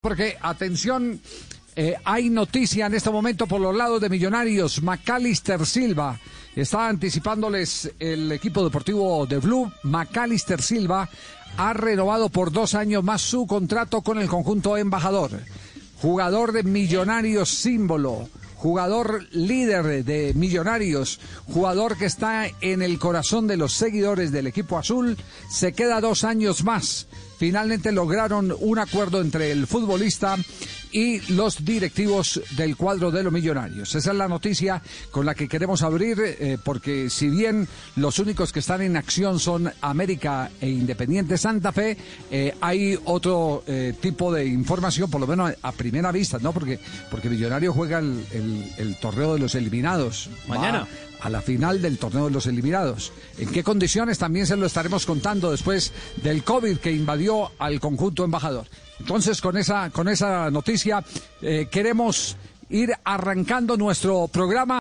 Porque, atención, eh, hay noticia en este momento por los lados de Millonarios. Macalister Silva está anticipándoles el equipo deportivo de Blue. Macalister Silva ha renovado por dos años más su contrato con el conjunto embajador. Jugador de Millonarios símbolo jugador líder de Millonarios, jugador que está en el corazón de los seguidores del equipo azul, se queda dos años más. Finalmente lograron un acuerdo entre el futbolista y los directivos del cuadro de los millonarios. Esa es la noticia con la que queremos abrir, eh, porque si bien los únicos que están en acción son América e Independiente Santa Fe, eh, hay otro eh, tipo de información, por lo menos a, primera vista, ¿no? Porque, porque Millonario juega el, torneo de los eliminados. Mañana. a la final del torneo de los eliminados. ¿En qué condiciones? También se lo estaremos contando después del COVID que invadió al conjunto embajador. Entonces, con esa, con esa noticia, eh, queremos ir arrancando nuestro programa.